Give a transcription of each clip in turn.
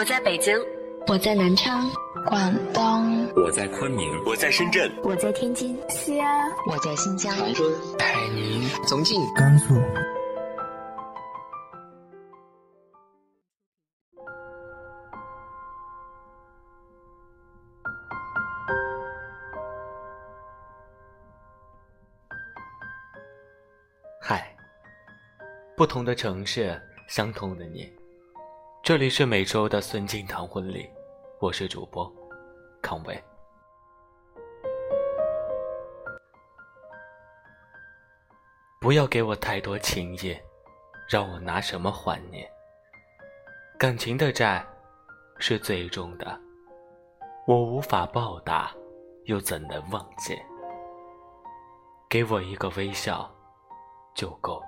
我在北京，我在南昌，广东，我在昆明，我在深圳，我在天津，西安，我在新疆，长春，海宁，重庆，甘肃。嗨，不同的城市，相同的你。这里是每周的孙敬堂婚礼，我是主播康伟。不要给我太多情意，让我拿什么还你？感情的债是最重的，我无法报答，又怎能忘记？给我一个微笑。就够。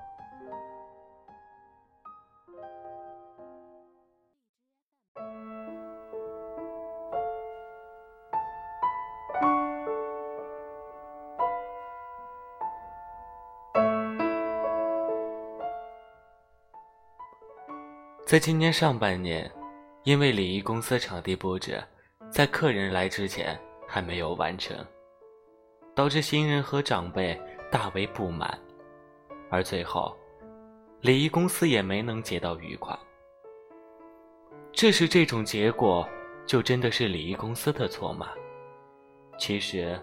在今年上半年，因为礼仪公司场地布置在客人来之前还没有完成，导致新人和长辈大为不满。而最后，礼仪公司也没能结到余款。这是这种结果，就真的是礼仪公司的错吗？其实，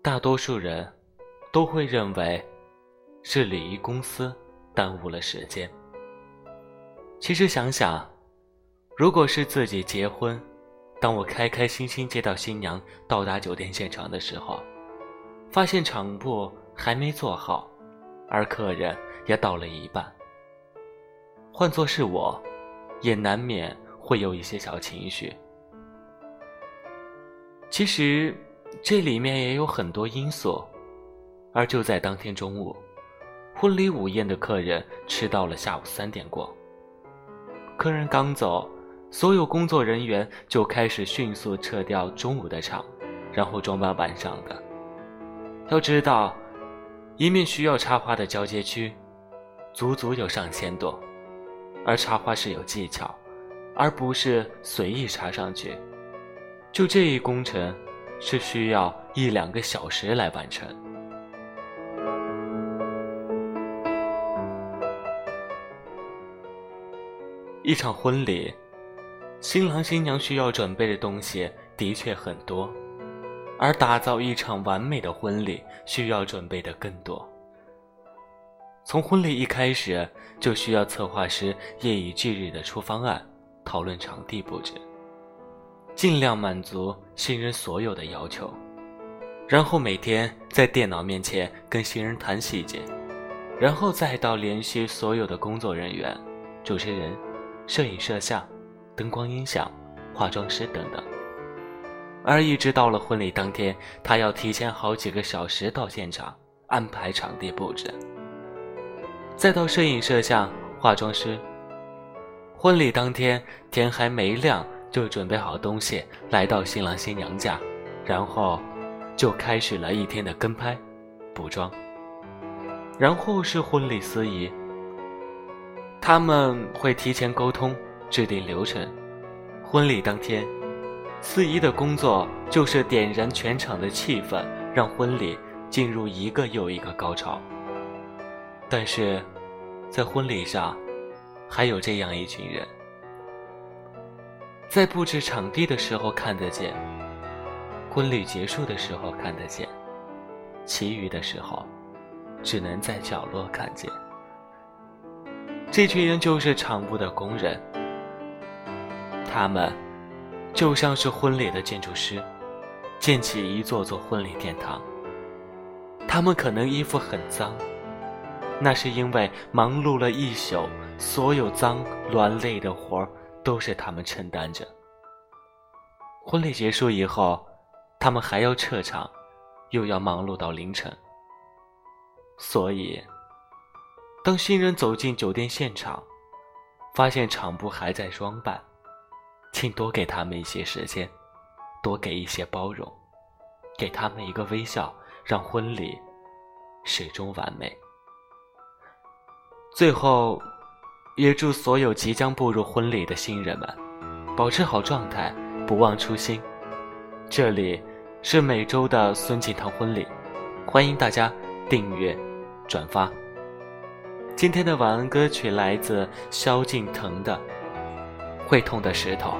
大多数人都会认为是礼仪公司耽误了时间。其实想想，如果是自己结婚，当我开开心心接到新娘到达酒店现场的时候，发现场布还没做好。而客人也到了一半。换作是我，也难免会有一些小情绪。其实这里面也有很多因素。而就在当天中午，婚礼午宴的客人迟到了下午三点过。客人刚走，所有工作人员就开始迅速撤掉中午的场，然后装扮晚上的。要知道。一面需要插花的交接区，足足有上千朵，而插花是有技巧，而不是随意插上去。就这一工程，是需要一两个小时来完成。一场婚礼，新郎新娘需要准备的东西的确很多。而打造一场完美的婚礼，需要准备的更多。从婚礼一开始，就需要策划师夜以继日的出方案，讨论场地布置，尽量满足新人所有的要求，然后每天在电脑面前跟新人谈细节，然后再到联系所有的工作人员、主持人、摄影摄像、灯光音响、化妆师等等。而一直到了婚礼当天，他要提前好几个小时到现场安排场地布置，再到摄影摄像、化妆师。婚礼当天天还没亮就准备好东西来到新郎新娘家，然后就开始了一天的跟拍、补妆。然后是婚礼司仪，他们会提前沟通制定流程。婚礼当天。司仪的工作就是点燃全场的气氛，让婚礼进入一个又一个高潮。但是，在婚礼上，还有这样一群人，在布置场地的时候看得见，婚礼结束的时候看得见，其余的时候，只能在角落看见。这群人就是场部的工人，他们。就像是婚礼的建筑师，建起一座座婚礼殿堂。他们可能衣服很脏，那是因为忙碌了一宿，所有脏乱累的活儿都是他们承担着。婚礼结束以后，他们还要撤场，又要忙碌到凌晨。所以，当新人走进酒店现场，发现场部还在装扮。请多给他们一些时间，多给一些包容，给他们一个微笑，让婚礼始终完美。最后，也祝所有即将步入婚礼的新人们，保持好状态，不忘初心。这里是每周的孙锦堂婚礼，欢迎大家订阅、转发。今天的晚安歌曲来自萧敬腾的《会痛的石头》。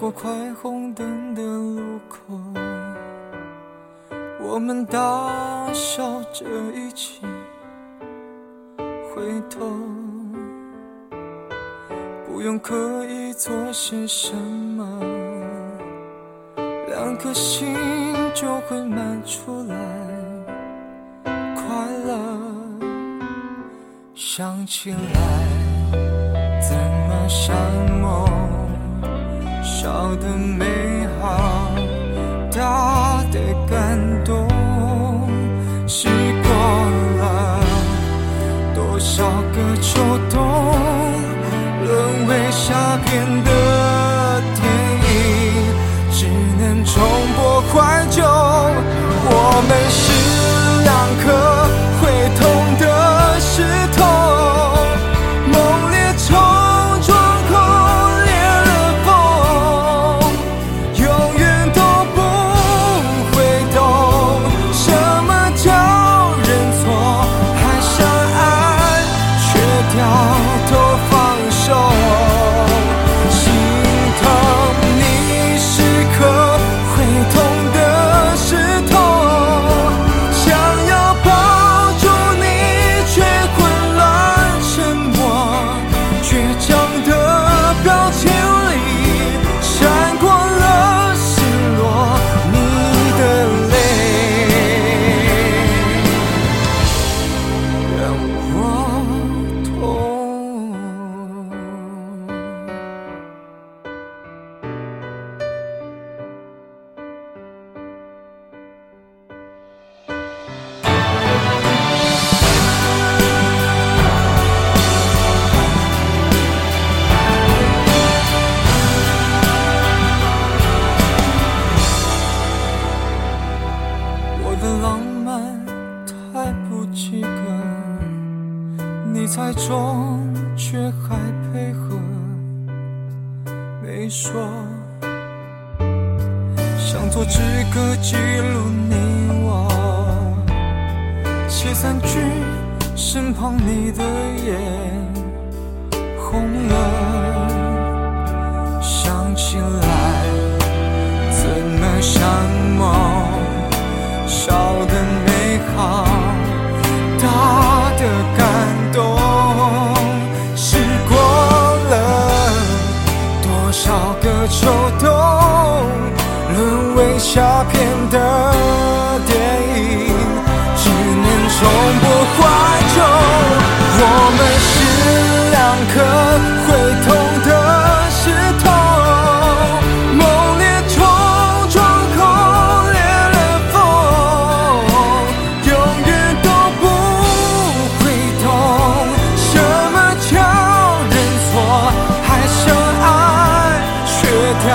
过快红灯的路口，我们大笑着一起回头，不用刻意做些什么，两颗心就会满出来快乐。想起来，怎么像梦？小的美好，大的感动，试过了多少个秋冬，沦为下片的电影，只能重播怀旧。我们是两颗说，想做纸歌记录你我，写三句，身旁你的眼红了，想起来怎么像梦，笑的美好，可会痛的是痛，猛烈冲撞后裂了缝，永远都不会懂，什么叫认错，还相爱却掉。